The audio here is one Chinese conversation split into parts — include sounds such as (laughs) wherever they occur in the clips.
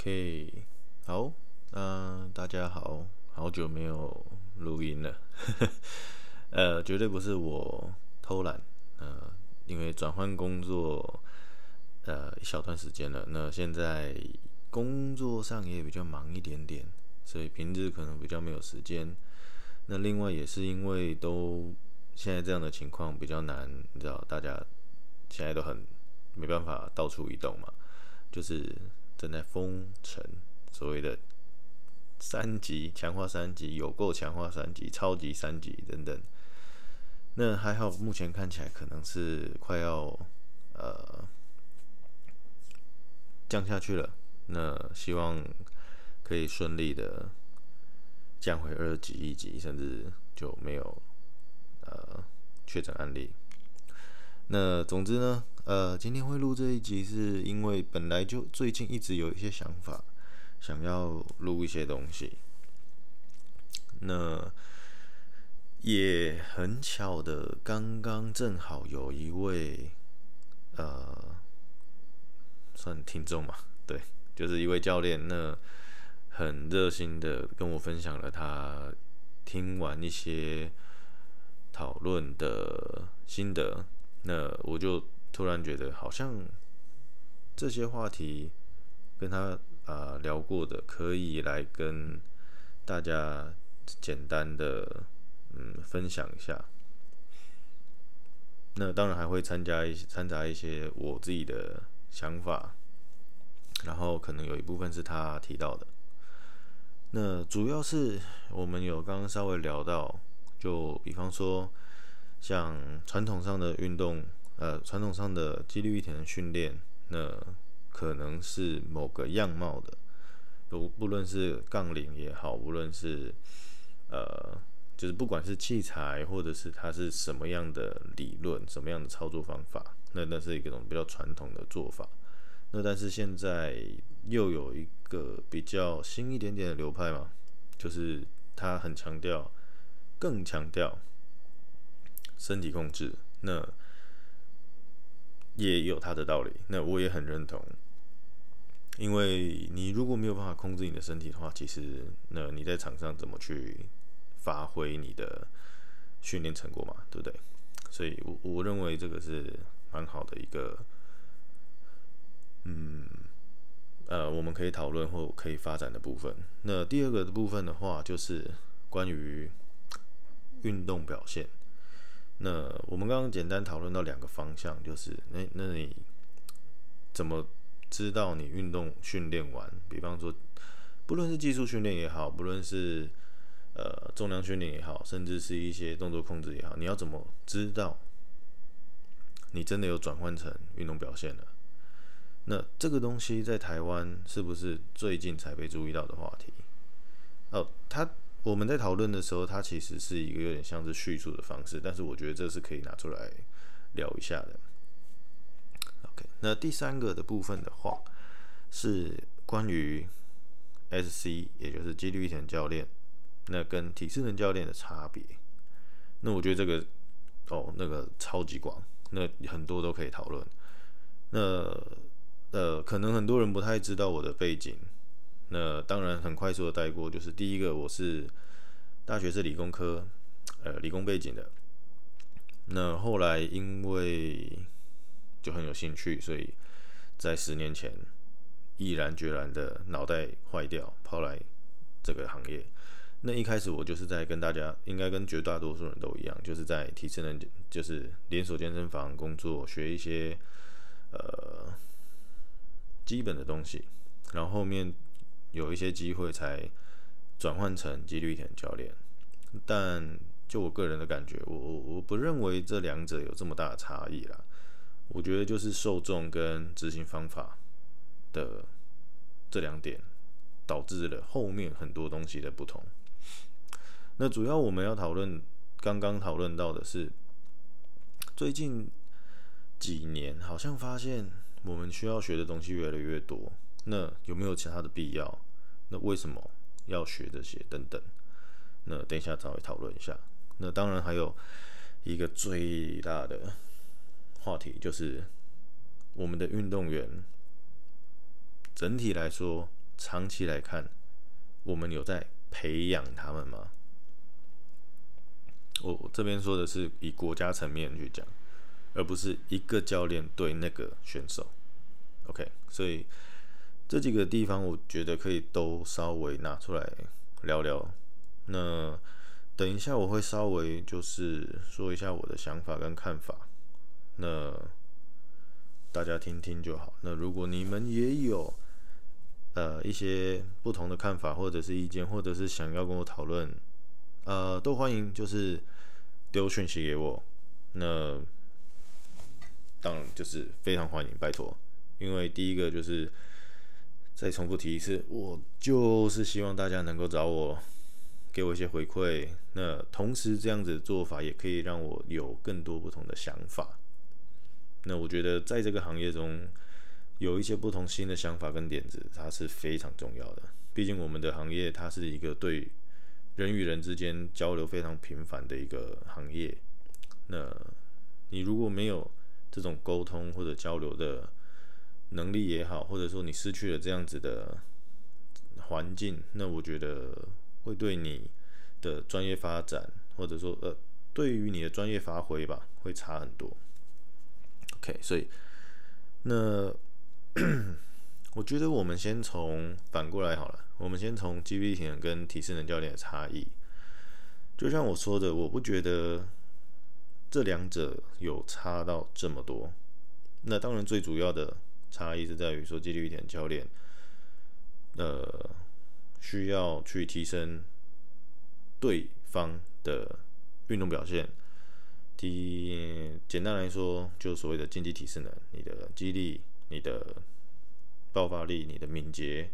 OK，好，嗯、大家好，好久没有录音了，(laughs) 呃，绝对不是我偷懒，呃，因为转换工作，呃，一小段时间了，那现在工作上也比较忙一点点，所以平日可能比较没有时间。那另外也是因为都现在这样的情况比较难，你知道，大家现在都很没办法到处移动嘛，就是。正在封城，所谓的三级强化三级，有够强化三级，超级三级等等。那还好，目前看起来可能是快要呃降下去了。那希望可以顺利的降回二级、一级，甚至就没有呃确诊案例。那总之呢，呃，今天会录这一集，是因为本来就最近一直有一些想法，想要录一些东西。那也很巧的，刚刚正好有一位呃，算听众嘛，对，就是一位教练，那很热心的跟我分享了他听完一些讨论的心得。那我就突然觉得，好像这些话题跟他啊、聊过的，可以来跟大家简单的嗯分享一下。那当然还会参加一些掺杂一些我自己的想法，然后可能有一部分是他提到的。那主要是我们有刚刚稍微聊到，就比方说。像传统上的运动，呃，传统上的肌力力田的训练，那可能是某个样貌的，不不论是杠铃也好，无论是呃，就是不管是器材或者是它是什么样的理论，什么样的操作方法，那那是一种比较传统的做法。那但是现在又有一个比较新一点点的流派嘛，就是它很强调，更强调。身体控制，那也有它的道理，那我也很认同。因为你如果没有办法控制你的身体的话，其实那你在场上怎么去发挥你的训练成果嘛，对不对？所以我我认为这个是蛮好的一个，嗯，呃，我们可以讨论或可以发展的部分。那第二个部分的话，就是关于运动表现。那我们刚刚简单讨论到两个方向，就是那那你怎么知道你运动训练完？比方说，不论是技术训练也好，不论是呃重量训练也好，甚至是一些动作控制也好，你要怎么知道你真的有转换成运动表现了？那这个东西在台湾是不是最近才被注意到的话题？哦，它。我们在讨论的时候，它其实是一个有点像是叙述的方式，但是我觉得这是可以拿出来聊一下的。OK，那第三个的部分的话，是关于 SC，也就是肌力力田教练，那跟体适能教练的差别。那我觉得这个哦，那个超级广，那很多都可以讨论。那呃，可能很多人不太知道我的背景。那当然很快速的带过，就是第一个，我是大学是理工科，呃，理工背景的。那后来因为就很有兴趣，所以在十年前毅然决然的脑袋坏掉，跑来这个行业。那一开始我就是在跟大家，应该跟绝大多数人都一样，就是在体适能，就是连锁健身房工作，学一些呃基本的东西，然后后面。有一些机会才转换成肌力田教练，但就我个人的感觉，我我我不认为这两者有这么大的差异啦。我觉得就是受众跟执行方法的这两点，导致了后面很多东西的不同。那主要我们要讨论，刚刚讨论到的是，最近几年好像发现我们需要学的东西越来越多。那有没有其他的必要？那为什么要学这些？等等。那等一下稍微讨论一下。那当然还有一个最大的话题，就是我们的运动员整体来说长期来看，我们有在培养他们吗？我我这边说的是以国家层面去讲，而不是一个教练对那个选手。OK，所以这几个地方我觉得可以都稍微拿出来聊聊。那等一下我会稍微就是说一下我的想法跟看法，那大家听听就好。那如果你们也有呃一些不同的看法或者是意见，或者是想要跟我讨论。呃，都欢迎，就是丢讯息给我。那当然就是非常欢迎，拜托。因为第一个就是再重复提一次，我就是希望大家能够找我，给我一些回馈。那同时这样子的做法也可以让我有更多不同的想法。那我觉得在这个行业中有一些不同新的想法跟点子，它是非常重要的。毕竟我们的行业它是一个对。人与人之间交流非常频繁的一个行业，那你如果没有这种沟通或者交流的能力也好，或者说你失去了这样子的环境，那我觉得会对你的专业发展，或者说呃，对于你的专业发挥吧，会差很多。OK，所以那 (clears throat) 我觉得我们先从反过来好了。我们先从 GB 体能跟体适能教练的差异，就像我说的，我不觉得这两者有差到这么多。那当然，最主要的差异是在于说，肌力体能教练，呃，需要去提升对方的运动表现。第简单来说，就所谓的竞技体适能，你的肌力、你的爆发力、你的敏捷。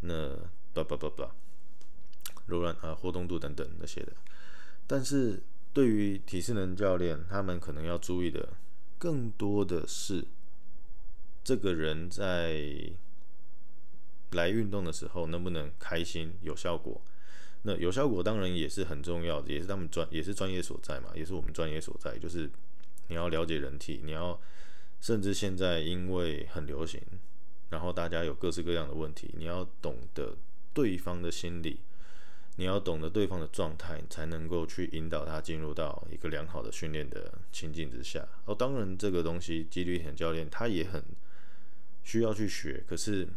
那不不不不，柔软啊，活动度等等那些的，但是对于体适能教练，他们可能要注意的更多的是，这个人在来运动的时候能不能开心、有效果。那有效果当然也是很重要的，也是他们专也是专业所在嘛，也是我们专业所在，就是你要了解人体，你要甚至现在因为很流行。然后大家有各式各样的问题，你要懂得对方的心理，你要懂得对方的状态，才能够去引导他进入到一个良好的训练的情境之下。哦，当然这个东西，肌力体能教练他也很需要去学。可是，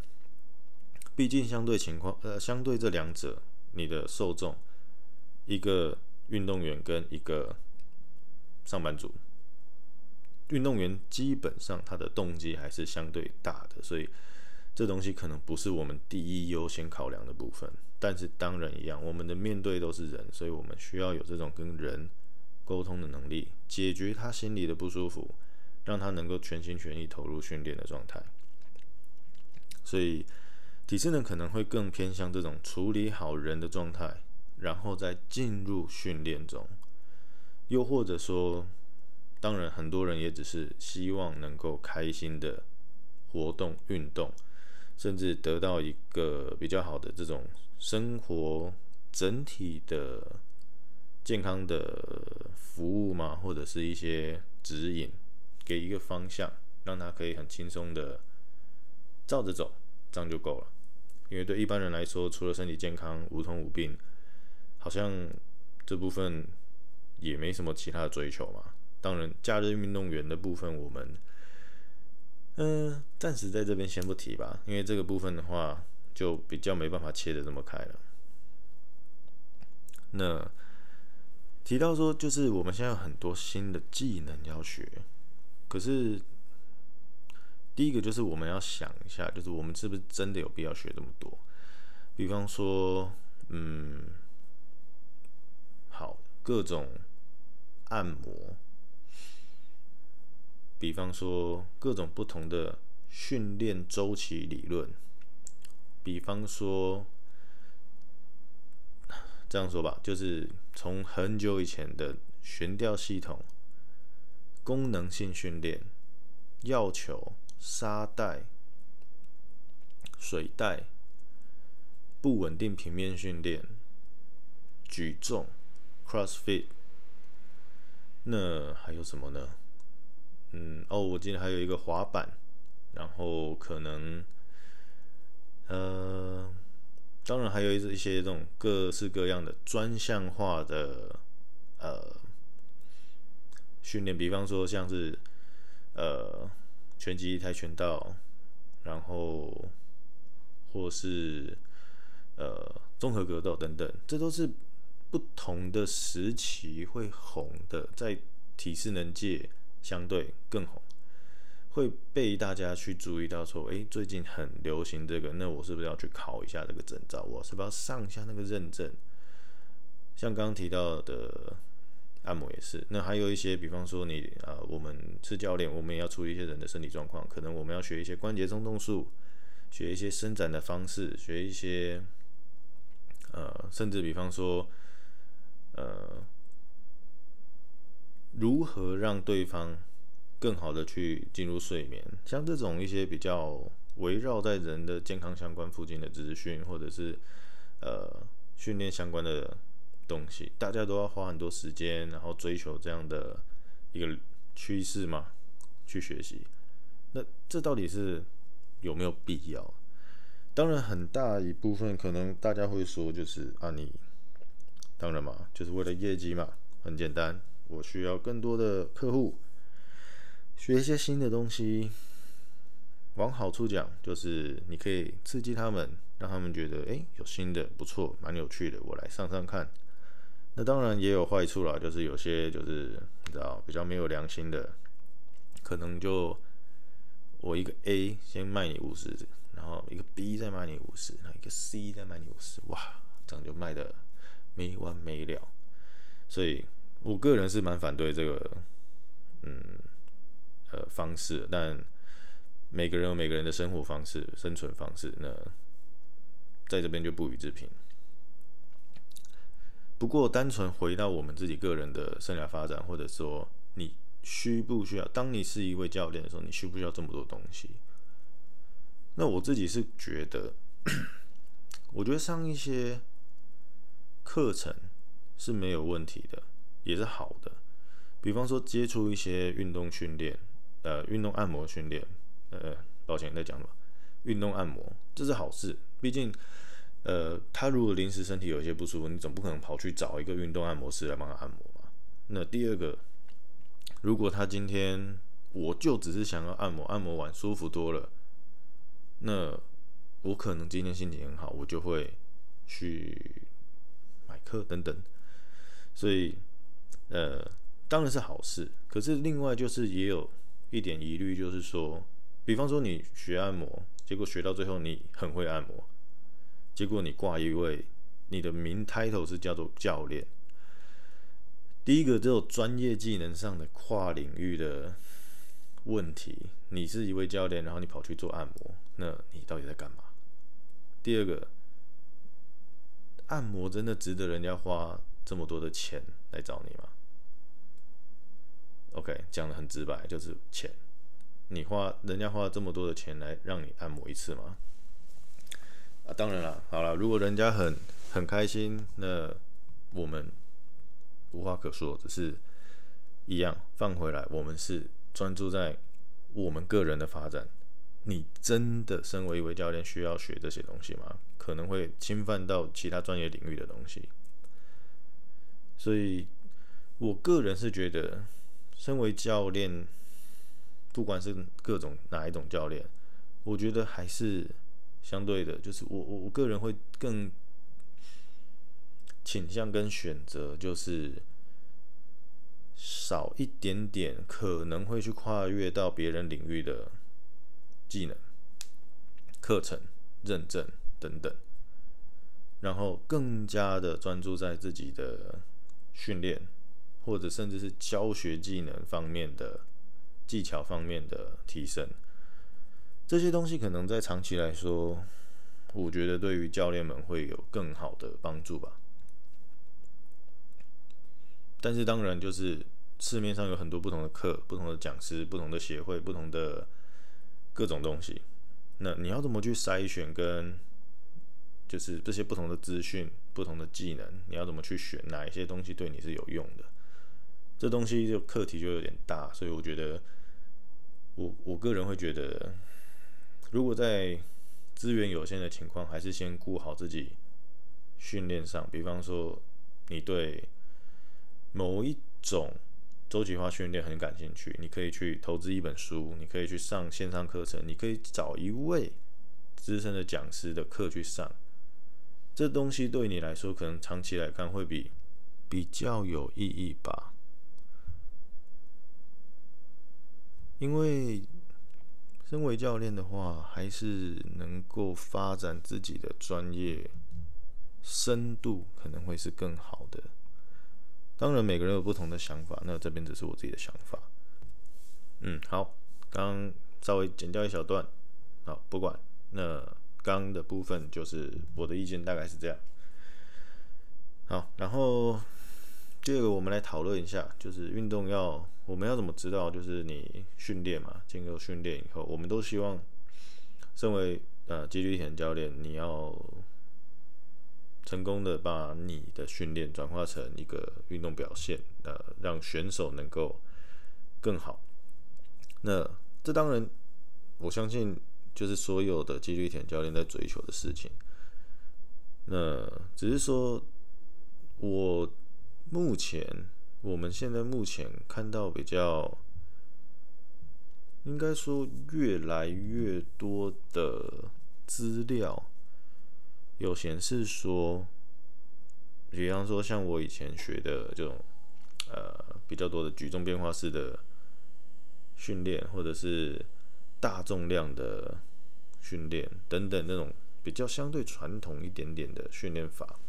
毕竟相对情况，呃，相对这两者，你的受众，一个运动员跟一个上班族。运动员基本上他的动机还是相对大的，所以这东西可能不是我们第一优先考量的部分。但是当然一样，我们的面对都是人，所以我们需要有这种跟人沟通的能力，解决他心里的不舒服，让他能够全心全意投入训练的状态。所以体适能可能会更偏向这种处理好人的状态，然后再进入训练中，又或者说。当然，很多人也只是希望能够开心的活动、运动，甚至得到一个比较好的这种生活整体的健康的服务嘛，或者是一些指引，给一个方向，让他可以很轻松的照着走，这样就够了。因为对一般人来说，除了身体健康、无痛无病，好像这部分也没什么其他的追求嘛。当然，假日运动员的部分，我们嗯，暂时在这边先不提吧，因为这个部分的话，就比较没办法切得这么开了。那提到说，就是我们现在有很多新的技能要学，可是第一个就是我们要想一下，就是我们是不是真的有必要学这么多？比方说，嗯，好，各种按摩。比方说各种不同的训练周期理论，比方说这样说吧，就是从很久以前的悬吊系统、功能性训练、药球、沙袋、水袋、不稳定平面训练、举重、CrossFit，那还有什么呢？嗯哦，我记得还有一个滑板，然后可能呃当然还有一些这种各式各样的专项化的呃训练，比方说像是呃拳击、跆拳道，然后或是呃综合格斗等等，这都是不同的时期会红的，在体适能界相对更红。会被大家去注意到，说，诶，最近很流行这个，那我是不是要去考一下这个证照？我是不是要上一下那个认证？像刚刚提到的按摩也是，那还有一些，比方说你啊、呃，我们是教练，我们也要处理一些人的身体状况，可能我们要学一些关节松动术，学一些伸展的方式，学一些呃，甚至比方说呃，如何让对方。更好的去进入睡眠，像这种一些比较围绕在人的健康相关附近的资讯，或者是呃训练相关的东西，大家都要花很多时间，然后追求这样的一个趋势嘛，去学习。那这到底是有没有必要？当然，很大一部分可能大家会说，就是啊，你当然嘛，就是为了业绩嘛，很简单，我需要更多的客户。学一些新的东西，往好处讲，就是你可以刺激他们，让他们觉得，哎，有新的不错，蛮有趣的，我来上上看。那当然也有坏处啦，就是有些就是你知道比较没有良心的，可能就我一个 A 先卖你五十，然后一个 B 再卖你五十，然后一个 C 再卖你五十，哇，这样就卖的没完没了。所以我个人是蛮反对这个，嗯。呃，方式，但每个人有每个人的生活方式、生存方式，那在这边就不予置评。不过，单纯回到我们自己个人的生涯发展，或者说你需不需要，当你是一位教练的时候，你需不需要这么多东西？那我自己是觉得，我觉得上一些课程是没有问题的，也是好的。比方说，接触一些运动训练。呃，运动按摩训练，呃，抱歉在讲什么？运动按摩这是好事，毕竟，呃，他如果临时身体有一些不舒服，你总不可能跑去找一个运动按摩师来帮他按摩嘛。那第二个，如果他今天我就只是想要按摩，按摩完舒服多了，那我可能今天心情很好，我就会去买课等等。所以，呃，当然是好事。可是另外就是也有。一点疑虑就是说，比方说你学按摩，结果学到最后你很会按摩，结果你挂一位，你的名 title 是叫做教练。第一个这种专业技能上的跨领域的问题，你是一位教练，然后你跑去做按摩，那你到底在干嘛？第二个，按摩真的值得人家花这么多的钱来找你吗？OK，讲的很直白，就是钱。你花人家花这么多的钱来让你按摩一次吗？啊，当然了，好了，如果人家很很开心，那我们无话可说，只是一样放回来。我们是专注在我们个人的发展。你真的身为一位教练，需要学这些东西吗？可能会侵犯到其他专业领域的东西。所以我个人是觉得。身为教练，不管是各种哪一种教练，我觉得还是相对的，就是我我我个人会更倾向跟选择，就是少一点点可能会去跨越到别人领域的技能、课程、认证等等，然后更加的专注在自己的训练。或者甚至是教学技能方面的技巧方面的提升，这些东西可能在长期来说，我觉得对于教练们会有更好的帮助吧。但是当然，就是市面上有很多不同的课、不同的讲师、不同的协会、不同的各种东西，那你要怎么去筛选跟就是这些不同的资讯、不同的技能，你要怎么去选哪一些东西对你是有用的？这东西就课题就有点大，所以我觉得，我我个人会觉得，如果在资源有限的情况，还是先顾好自己训练上。比方说，你对某一种周期化训练很感兴趣，你可以去投资一本书，你可以去上线上课程，你可以找一位资深的讲师的课去上。这东西对你来说，可能长期来看会比比较有意义吧。因为身为教练的话，还是能够发展自己的专业深度，可能会是更好的。当然，每个人有不同的想法，那这边只是我自己的想法。嗯，好，刚稍微剪掉一小段，好，不管。那刚刚的部分就是我的意见，大概是这样。好，然后第二个，我们来讨论一下，就是运动要我们要怎么知道，就是你训练嘛，经过训练以后，我们都希望，身为呃肌力田教练，你要。成功的把你的训练转化成一个运动表现，呃，让选手能够更好。那这当然，我相信就是所有的肌力田教练在追求的事情。那只是说，我目前我们现在目前看到比较，应该说越来越多的资料。有显示说，比方说像我以前学的这种，呃，比较多的举重变化式的训练，或者是大重量的训练等等那种比较相对传统一点点的训练法，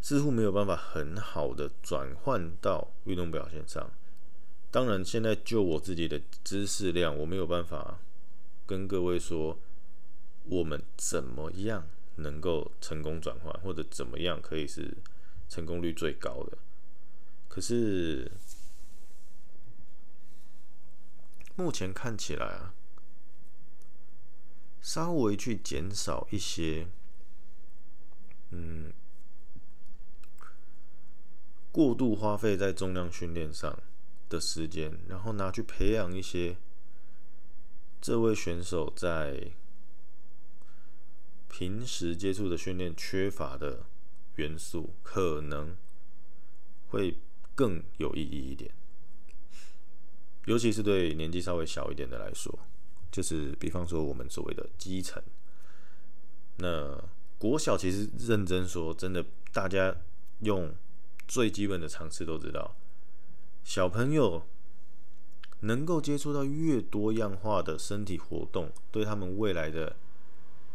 似乎没有办法很好的转换到运动表现上。当然，现在就我自己的知识量，我没有办法跟各位说。我们怎么样能够成功转换，或者怎么样可以是成功率最高的？可是目前看起来啊，稍微去减少一些，嗯，过度花费在重量训练上的时间，然后拿去培养一些这位选手在。平时接触的训练缺乏的元素，可能会更有意义一点。尤其是对年纪稍微小一点的来说，就是比方说我们所谓的基层。那国小其实认真说，真的，大家用最基本的常识都知道，小朋友能够接触到越多样化的身体活动，对他们未来的。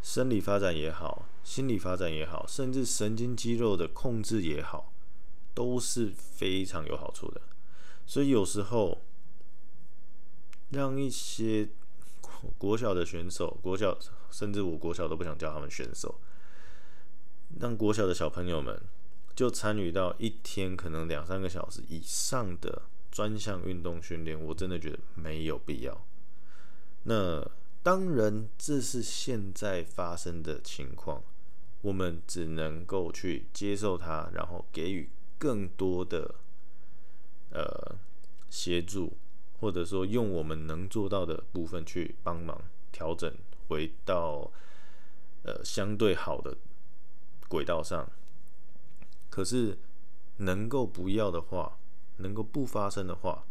生理发展也好，心理发展也好，甚至神经肌肉的控制也好，都是非常有好处的。所以有时候让一些国小的选手，国小甚至我国小都不想叫他们选手，让国小的小朋友们就参与到一天可能两三个小时以上的专项运动训练，我真的觉得没有必要。那。当然，这是现在发生的情况，我们只能够去接受它，然后给予更多的呃协助，或者说用我们能做到的部分去帮忙调整，回到呃相对好的轨道上。可是能够不要的话，能够不发生的话。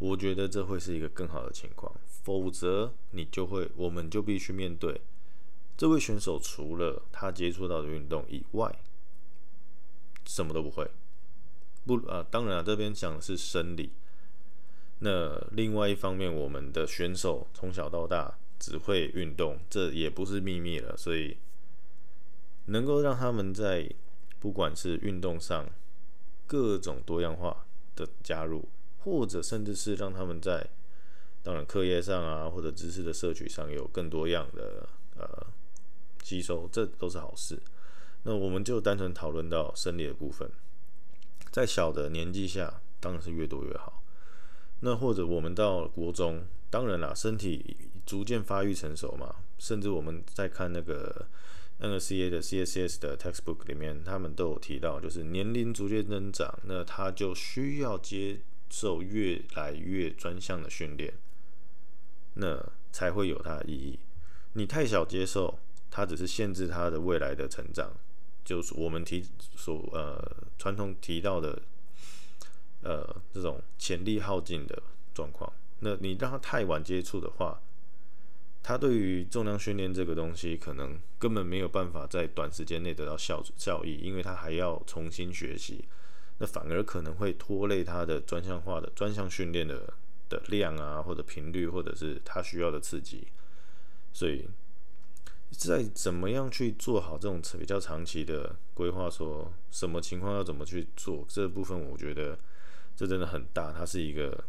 我觉得这会是一个更好的情况，否则你就会，我们就必须面对这位选手除了他接触到的运动以外，什么都不会。不啊，当然啊，这边讲的是生理。那另外一方面，我们的选手从小到大只会运动，这也不是秘密了。所以能够让他们在不管是运动上各种多样化的加入。或者甚至是让他们在当然课业上啊，或者知识的摄取上有更多样的呃吸收，这都是好事。那我们就单纯讨论到生理的部分，在小的年纪下，当然是越多越好。那或者我们到国中，当然啦，身体逐渐发育成熟嘛，甚至我们在看那个 NCA 的 CSS 的 textbook 里面，他们都有提到，就是年龄逐渐增长，那他就需要接。受越来越专项的训练，那才会有它的意义。你太小接受，它只是限制它的未来的成长，就是我们提所呃传统提到的呃这种潜力耗尽的状况。那你让他太晚接触的话，他对于重量训练这个东西，可能根本没有办法在短时间内得到效效益，因为他还要重新学习，那反而可能会拖累他的专项化的专项训练的的量啊，或者频率，或者是他需要的刺激。所以，在怎么样去做好这种比较长期的规划，说什么情况要怎么去做这部分，我觉得这真的很大，它是一个。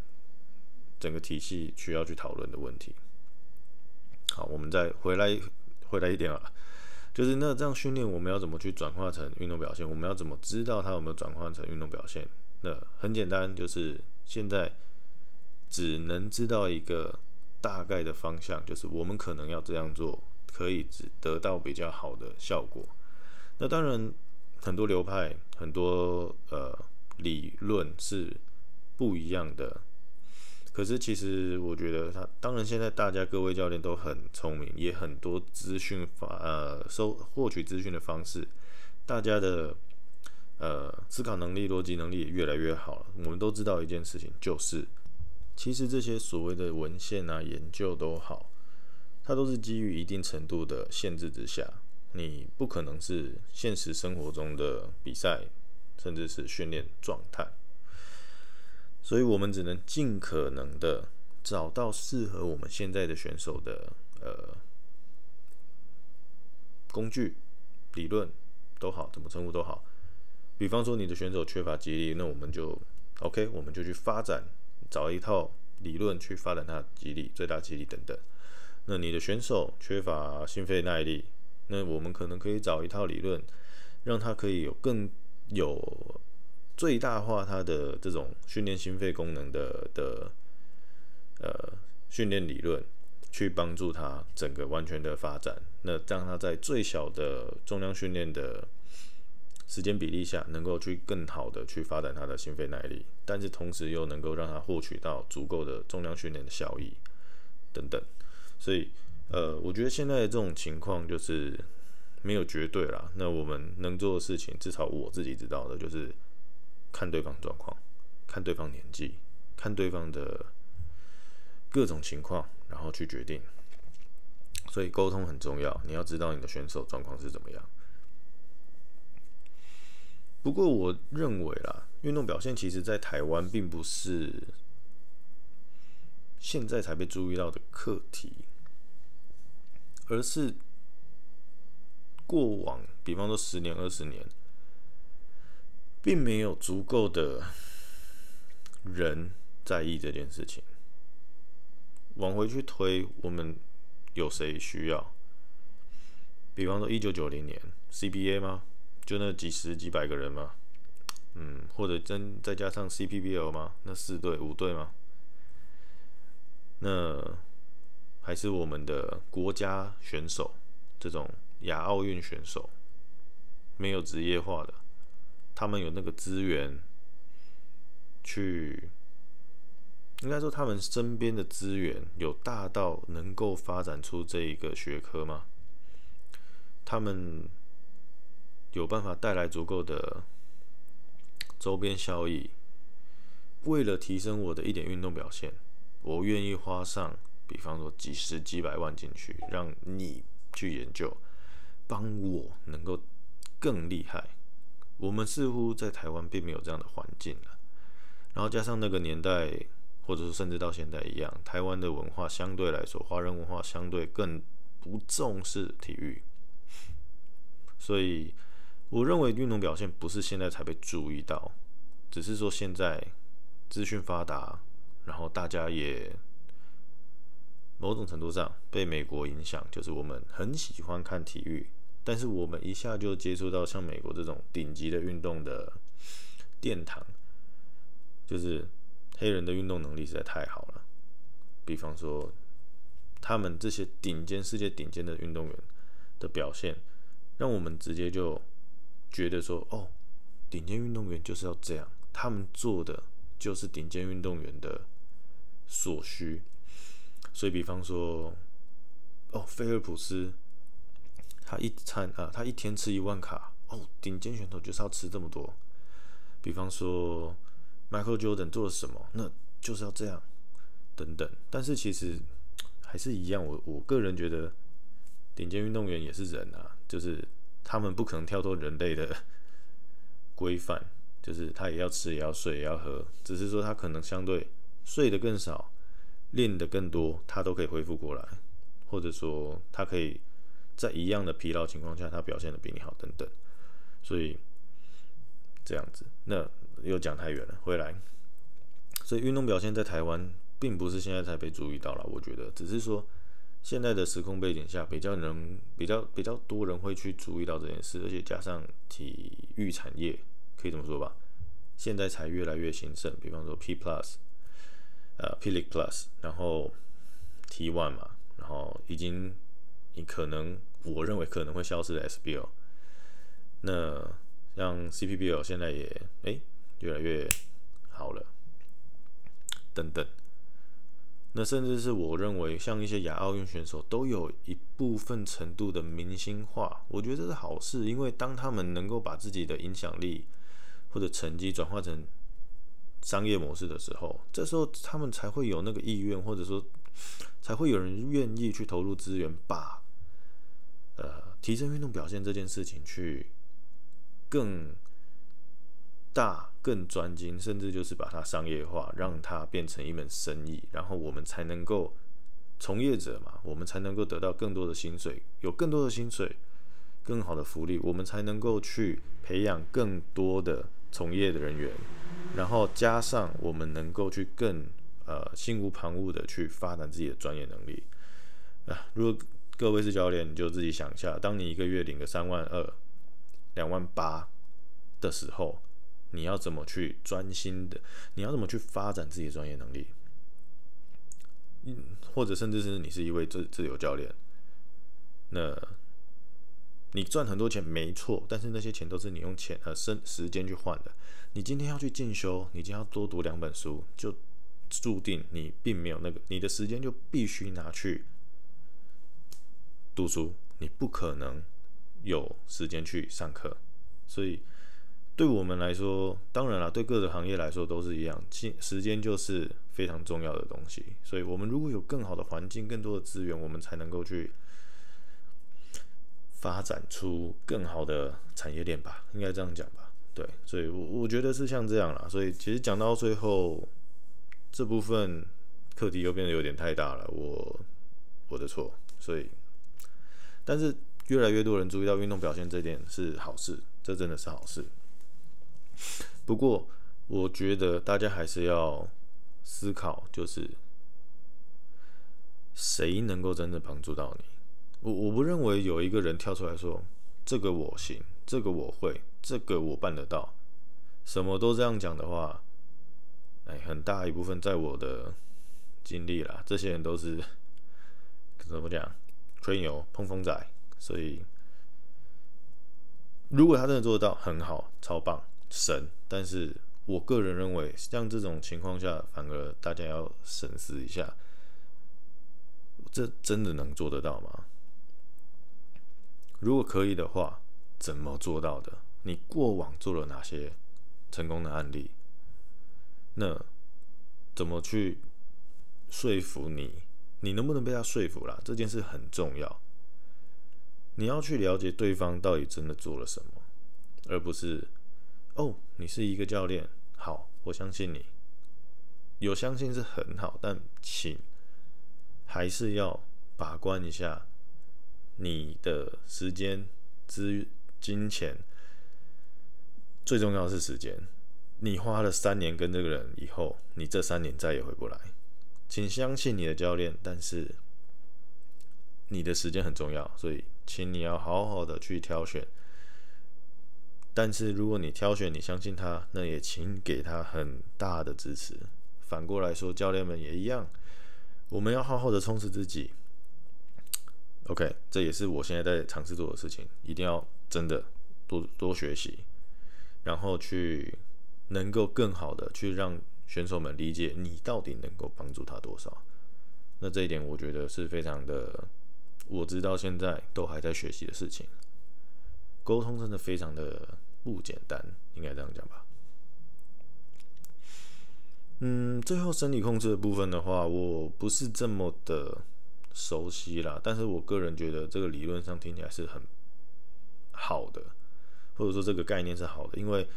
整个体系需要去讨论的问题。好，我们再回来回来一点啊，就是那这样训练我们要怎么去转化成运动表现？我们要怎么知道它有没有转换成运动表现？那很简单，就是现在只能知道一个大概的方向，就是我们可能要这样做，可以只得到比较好的效果。那当然，很多流派、很多呃理论是不一样的。可是，其实我觉得他，当然现在大家各位教练都很聪明，也很多资讯法呃收获取资讯的方式，大家的呃思考能力、逻辑能力也越来越好了。我们都知道一件事情，就是其实这些所谓的文献啊、研究都好，它都是基于一定程度的限制之下，你不可能是现实生活中的比赛，甚至是训练状态。所以我们只能尽可能的找到适合我们现在的选手的呃工具、理论都好，怎么称呼都好。比方说你的选手缺乏肌力，那我们就 OK，我们就去发展，找一套理论去发展他的肌力、最大肌力等等。那你的选手缺乏心肺耐力，那我们可能可以找一套理论，让他可以有更有。最大化它的这种训练心肺功能的的呃训练理论，去帮助他整个完全的发展。那让他在最小的重量训练的时间比例下，能够去更好的去发展他的心肺耐力，但是同时又能够让他获取到足够的重量训练的效益等等。所以呃，我觉得现在这种情况就是没有绝对啦。那我们能做的事情，至少我自己知道的就是。看对方状况，看对方年纪，看对方的各种情况，然后去决定。所以沟通很重要，你要知道你的选手状况是怎么样。不过我认为啦，运动表现其实在台湾并不是现在才被注意到的课题，而是过往，比方说十年、二十年。并没有足够的人在意这件事情。往回去推，我们有谁需要？比方说，一九九零年 CBA 吗？就那几十几百个人吗？嗯，或者真再加上 CPBL 吗？那四队五队吗？那还是我们的国家选手，这种亚奥运选手，没有职业化的。他们有那个资源去，应该说他们身边的资源有大到能够发展出这一个学科吗？他们有办法带来足够的周边效益？为了提升我的一点运动表现，我愿意花上，比方说几十几百万进去，让你去研究，帮我能够更厉害。我们似乎在台湾并没有这样的环境了，然后加上那个年代，或者说甚至到现在一样，台湾的文化相对来说，华人文化相对更不重视体育，所以我认为运动表现不是现在才被注意到，只是说现在资讯发达，然后大家也某种程度上被美国影响，就是我们很喜欢看体育。但是我们一下就接触到像美国这种顶级的运动的殿堂，就是黑人的运动能力实在太好了。比方说，他们这些顶尖、世界顶尖的运动员的表现，让我们直接就觉得说：哦，顶尖运动员就是要这样，他们做的就是顶尖运动员的所需。所以，比方说。哦，菲尔普斯，他一餐啊，他一天吃一万卡，哦，顶尖选手就是要吃这么多。比方说，Michael Jordan 做了什么，那就是要这样，等等。但是其实还是一样，我我个人觉得，顶尖运动员也是人啊，就是他们不可能跳脱人类的 (laughs) 规范，就是他也要吃，也要睡，也要喝，只是说他可能相对睡得更少，练得更多，他都可以恢复过来。或者说，他可以在一样的疲劳情况下，他表现的比你好，等等。所以这样子，那又讲太远了，回来。所以运动表现在台湾，并不是现在才被注意到了，我觉得，只是说现在的时空背景下，比较能比较比较多人会去注意到这件事，而且加上体育产业，可以这么说吧，现在才越来越兴盛。比方说 P Plus，呃 pl Plus，然后 T One 嘛。然后已经，你可能我认为可能会消失的 SBL，那像 CPBL 现在也诶越来越好了，等等，那甚至是我认为像一些亚奥运选手都有一部分程度的明星化，我觉得这是好事，因为当他们能够把自己的影响力或者成绩转化成商业模式的时候，这时候他们才会有那个意愿，或者说。才会有人愿意去投入资源，把呃提升运动表现这件事情去更大、更专精，甚至就是把它商业化，让它变成一门生意，然后我们才能够从业者嘛，我们才能够得到更多的薪水，有更多的薪水，更好的福利，我们才能够去培养更多的从业的人员，然后加上我们能够去更。呃，心无旁骛的去发展自己的专业能力啊！如果各位是教练，你就自己想一下，当你一个月领个三万二、两万八的时候，你要怎么去专心的？你要怎么去发展自己的专业能力？嗯，或者甚至是你是一位自自由教练，那你赚很多钱没错，但是那些钱都是你用钱呃生时间去换的。你今天要去进修，你今天要多读两本书，就。注定你并没有那个，你的时间就必须拿去读书，你不可能有时间去上课。所以，对我们来说，当然了，对各个行业来说都是一样，时间就是非常重要的东西。所以我们如果有更好的环境、更多的资源，我们才能够去发展出更好的产业链吧，应该这样讲吧？对，所以我我觉得是像这样啦。所以其实讲到最后。这部分课题又变得有点太大了，我我的错，所以，但是越来越多人注意到运动表现这点是好事，这真的是好事。不过，我觉得大家还是要思考，就是谁能够真正帮助到你？我我不认为有一个人跳出来说这个我行，这个我会，这个我办得到，什么都这样讲的话。哎，很大一部分在我的经历啦，这些人都是怎么讲，吹牛碰风仔，所以如果他真的做得到，很好，超棒，神。但是我个人认为，像这种情况下，反而大家要审视一下，这真的能做得到吗？如果可以的话，怎么做到的？你过往做了哪些成功的案例？那怎么去说服你？你能不能被他说服啦？这件事很重要。你要去了解对方到底真的做了什么，而不是哦，你是一个教练，好，我相信你。有相信是很好，但请还是要把关一下你的时间、资、金钱，最重要的是时间。你花了三年跟这个人以后，你这三年再也回不来。请相信你的教练，但是你的时间很重要，所以请你要好好的去挑选。但是如果你挑选你相信他，那也请给他很大的支持。反过来说，教练们也一样，我们要好好的充实自己。OK，这也是我现在在尝试做的事情，一定要真的多多学习，然后去。能够更好的去让选手们理解你到底能够帮助他多少，那这一点我觉得是非常的我直到现在都还在学习的事情。沟通真的非常的不简单，应该这样讲吧。嗯，最后生理控制的部分的话，我不是这么的熟悉啦，但是我个人觉得这个理论上听起来是很好的，或者说这个概念是好的，因为。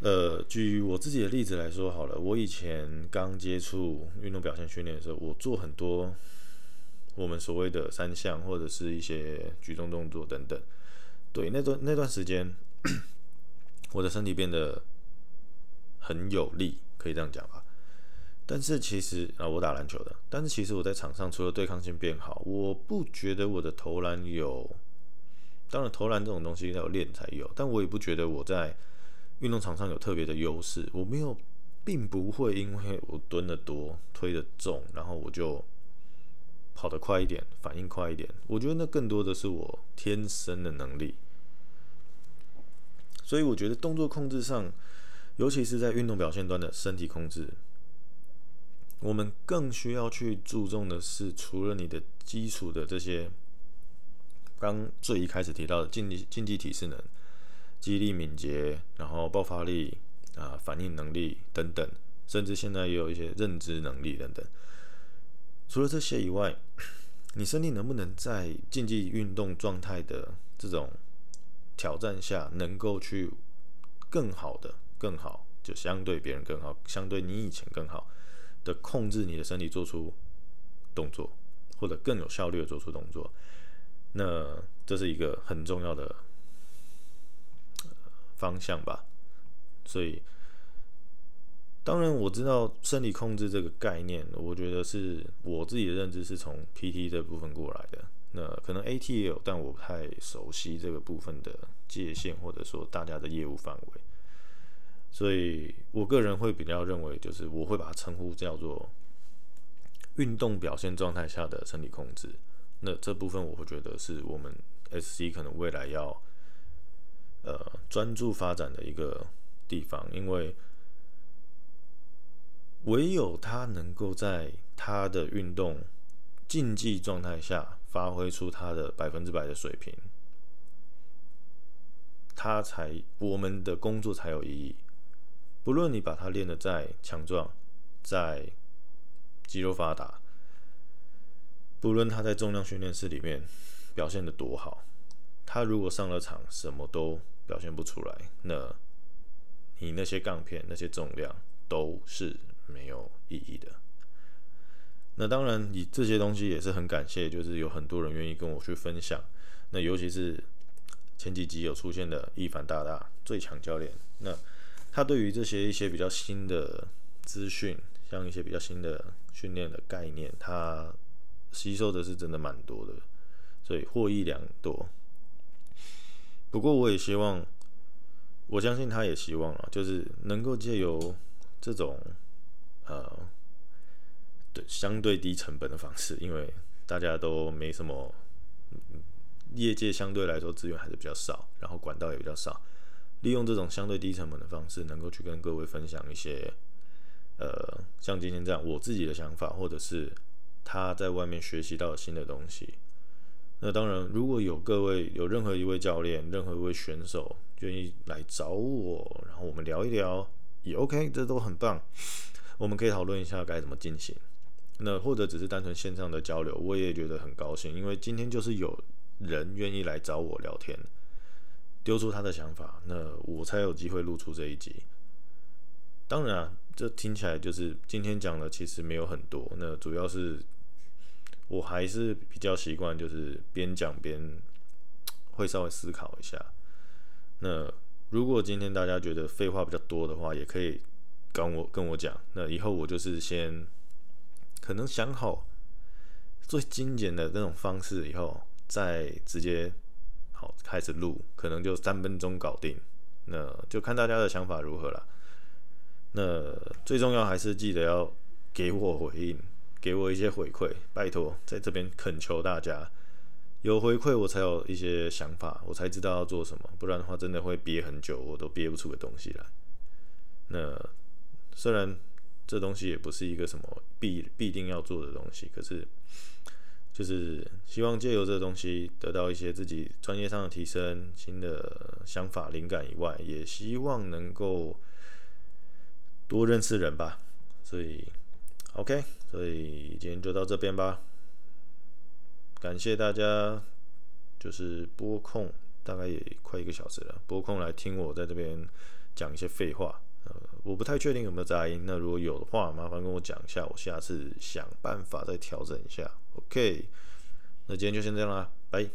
呃，举我自己的例子来说好了，我以前刚接触运动表现训练的时候，我做很多我们所谓的三项或者是一些举重动作等等。对，那段那段时间，我的身体变得很有力，可以这样讲吧。但是其实啊，我打篮球的，但是其实我在场上除了对抗性变好，我不觉得我的投篮有，当然投篮这种东西要练才有，但我也不觉得我在。运动场上有特别的优势，我没有，并不会因为我蹲的多、推的重，然后我就跑得快一点、反应快一点。我觉得那更多的是我天生的能力。所以我觉得动作控制上，尤其是在运动表现端的身体控制，我们更需要去注重的是，除了你的基础的这些，刚最一开始提到的竞技竞技体适能。肌力、敏捷，然后爆发力啊、反应能力等等，甚至现在也有一些认知能力等等。除了这些以外，你身体能不能在竞技运动状态的这种挑战下，能够去更好的、更好，就相对别人更好，相对你以前更好的控制你的身体，做出动作，或者更有效率的做出动作？那这是一个很重要的。方向吧，所以当然我知道生理控制这个概念，我觉得是我自己的认知是从 PT 这部分过来的。那可能 AT 也有，但我不太熟悉这个部分的界限，或者说大家的业务范围。所以我个人会比较认为，就是我会把它称呼叫做运动表现状态下的生理控制。那这部分我会觉得是我们 SC 可能未来要。呃，专注发展的一个地方，因为唯有他能够在他的运动竞技状态下发挥出他的百分之百的水平，他才我们的工作才有意义。不论你把他练得再强壮，再肌肉发达，不论他在重量训练室里面表现得多好，他如果上了场什么都表现不出来，那你那些杠片、那些重量都是没有意义的。那当然，你这些东西也是很感谢，就是有很多人愿意跟我去分享。那尤其是前几集有出现的易凡大大最强教练，那他对于这些一些比较新的资讯，像一些比较新的训练的概念，他吸收的是真的蛮多的，所以获益良多。不过，我也希望，我相信他也希望啊，就是能够借由这种呃，对相对低成本的方式，因为大家都没什么，业界相对来说资源还是比较少，然后管道也比较少，利用这种相对低成本的方式，能够去跟各位分享一些，呃，像今天这样我自己的想法，或者是他在外面学习到新的东西。那当然，如果有各位有任何一位教练、任何一位选手愿意来找我，然后我们聊一聊，也 OK，这都很棒。我们可以讨论一下该怎么进行。那或者只是单纯线上的交流，我也觉得很高兴，因为今天就是有人愿意来找我聊天，丢出他的想法，那我才有机会录出这一集。当然啊，这听起来就是今天讲的其实没有很多，那主要是。我还是比较习惯，就是边讲边会稍微思考一下。那如果今天大家觉得废话比较多的话，也可以跟我跟我讲。那以后我就是先可能想好最精简的那种方式，以后再直接好开始录，可能就三分钟搞定。那就看大家的想法如何了。那最重要还是记得要给我回应。给我一些回馈，拜托，在这边恳求大家，有回馈我才有一些想法，我才知道要做什么，不然的话真的会憋很久，我都憋不出个东西来。那虽然这东西也不是一个什么必必定要做的东西，可是就是希望借由这东西得到一些自己专业上的提升、新的想法、灵感以外，也希望能够多认识人吧。所以，OK，所以今天就到这边吧。感谢大家，就是播控，大概也快一个小时了，播控来听我在这边讲一些废话。呃，我不太确定有没有杂音，那如果有的话，麻烦跟我讲一下，我下次想办法再调整一下。OK，那今天就先这样啦，拜。